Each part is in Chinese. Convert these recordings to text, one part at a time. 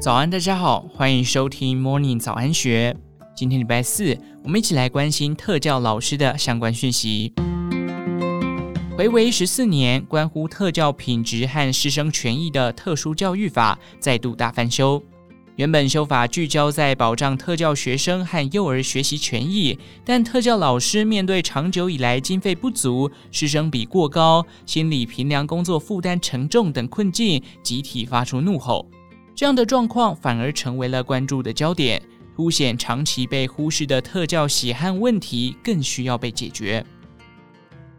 早安，大家好，欢迎收听 Morning 早安学。今天礼拜四，我们一起来关心特教老师的相关讯息。回违十四年，关乎特教品质和师生权益的特殊教育法再度大翻修。原本修法聚焦在保障特教学生和幼儿学习权益，但特教老师面对长久以来经费不足、师生比过高、心理评量工作负担沉重等困境，集体发出怒吼。这样的状况反而成为了关注的焦点，凸显长期被忽视的特教血汗问题更需要被解决。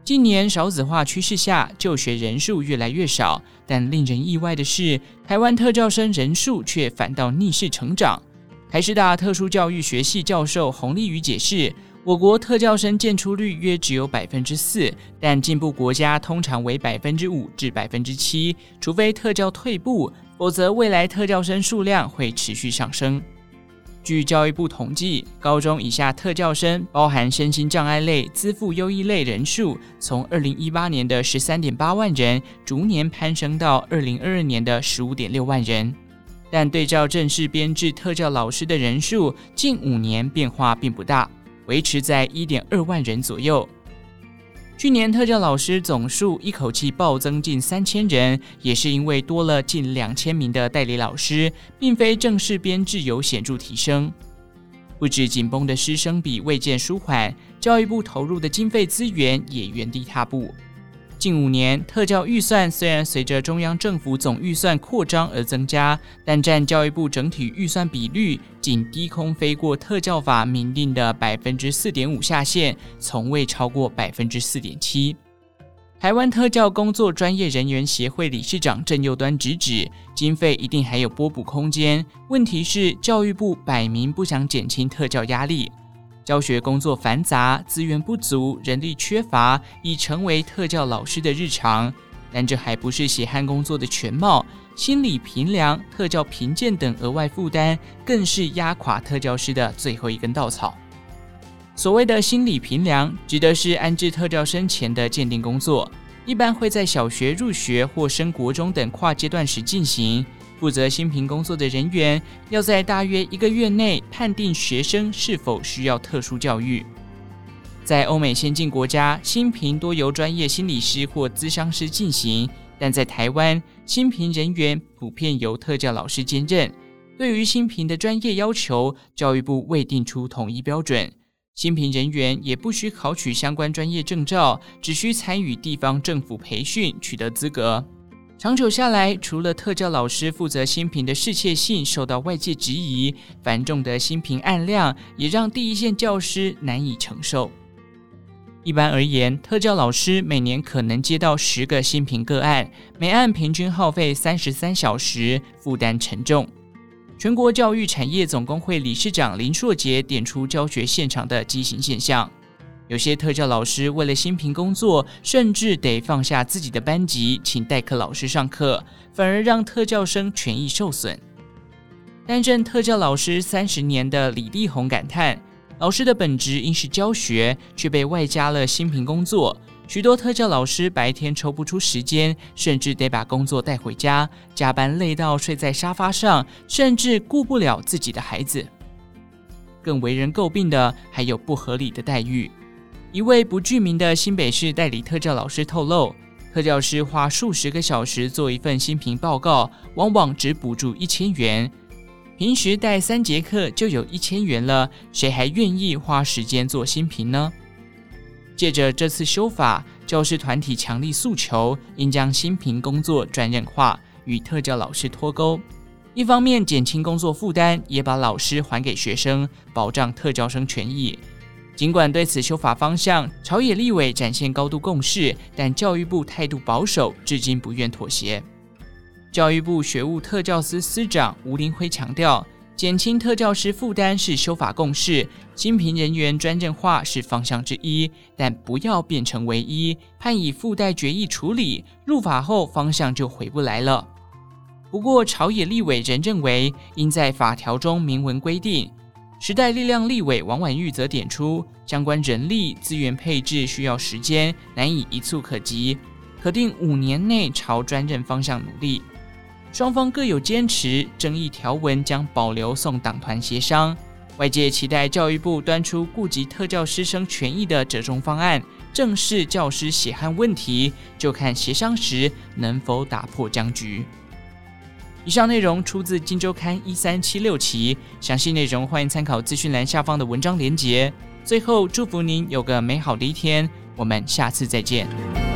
近年少子化趋势下，就学人数越来越少，但令人意外的是，台湾特教生人数却反倒逆势成长。台师大特殊教育学系教授洪立宇解释，我国特教生建出率约只有百分之四，但进步国家通常为百分之五至百分之七，除非特教退步，否则未来特教生数量会持续上升。据教育部统计，高中以下特教生（包含身心障碍类、资赋优异类）人数，从二零一八年的十三点八万人，逐年攀升到二零二二年的十五点六万人。但对照正式编制特教老师的人数，近五年变化并不大，维持在一点二万人左右。去年特教老师总数一口气暴增近三千人，也是因为多了近两千名的代理老师，并非正式编制有显著提升。不止紧绷的师生比未见舒缓，教育部投入的经费资源也原地踏步。近五年，特教预算虽然随着中央政府总预算扩张而增加，但占教育部整体预算比率仅低空飞过特教法明定的百分之四点五下限，从未超过百分之四点七。台湾特教工作专业人员协会理事长郑佑端直指，经费一定还有拨补空间，问题是教育部摆明不想减轻特教压力。教学工作繁杂，资源不足，人力缺乏，已成为特教老师的日常。但这还不是血汗工作的全貌，心理评量、特教评鉴等额外负担，更是压垮特教师的最后一根稻草。所谓的心理评量，指的是安置特教生前的鉴定工作，一般会在小学入学或升国中等跨阶段时进行。负责新评工作的人员要在大约一个月内判定学生是否需要特殊教育。在欧美先进国家，新评多由专业心理师或咨商师进行，但在台湾，新评人员普遍由特教老师兼任。对于新评的专业要求，教育部未定出统一标准。新评人员也不需考取相关专业证照，只需参与地方政府培训，取得资格。长久下来，除了特教老师负责新评的适切性受到外界质疑，繁重的新评案量也让第一线教师难以承受。一般而言，特教老师每年可能接到十个新评个案，每案平均耗费三十三小时，负担沉重。全国教育产业总工会理事长林硕杰点出教学现场的畸形现象。有些特教老师为了心平工作，甚至得放下自己的班级，请代课老师上课，反而让特教生权益受损。担任特教老师三十年的李立宏感叹：老师的本职应是教学，却被外加了心平工作。许多特教老师白天抽不出时间，甚至得把工作带回家，加班累到睡在沙发上，甚至顾不了自己的孩子。更为人诟病的还有不合理的待遇。一位不具名的新北市代理特教老师透露，特教师花数十个小时做一份新评报告，往往只补助一千元。平时带三节课就有一千元了，谁还愿意花时间做新评呢？借着这次修法，教师团体强力诉求，应将新评工作专任化，与特教老师脱钩。一方面减轻工作负担，也把老师还给学生，保障特教生权益。尽管对此修法方向，朝野立委展现高度共识，但教育部态度保守，至今不愿妥协。教育部学务特教司司长吴林辉强调，减轻特教师负担是修法共识，心评人员专任化是方向之一，但不要变成唯一，判以附带决议处理，入法后方向就回不来了。不过，朝野立委仍认为，应在法条中明文规定。时代力量立委王婉玉则点出，相关人力资源配置需要时间，难以一蹴可及，可定五年内朝专任方向努力。双方各有坚持，争议条文将保留送党团协商。外界期待教育部端出顾及特教师生权益的折中方案，正视教师血汗问题，就看协商时能否打破僵局。以上内容出自《金周刊》一三七六期，详细内容欢迎参考资讯栏下方的文章连结。最后，祝福您有个美好的一天，我们下次再见。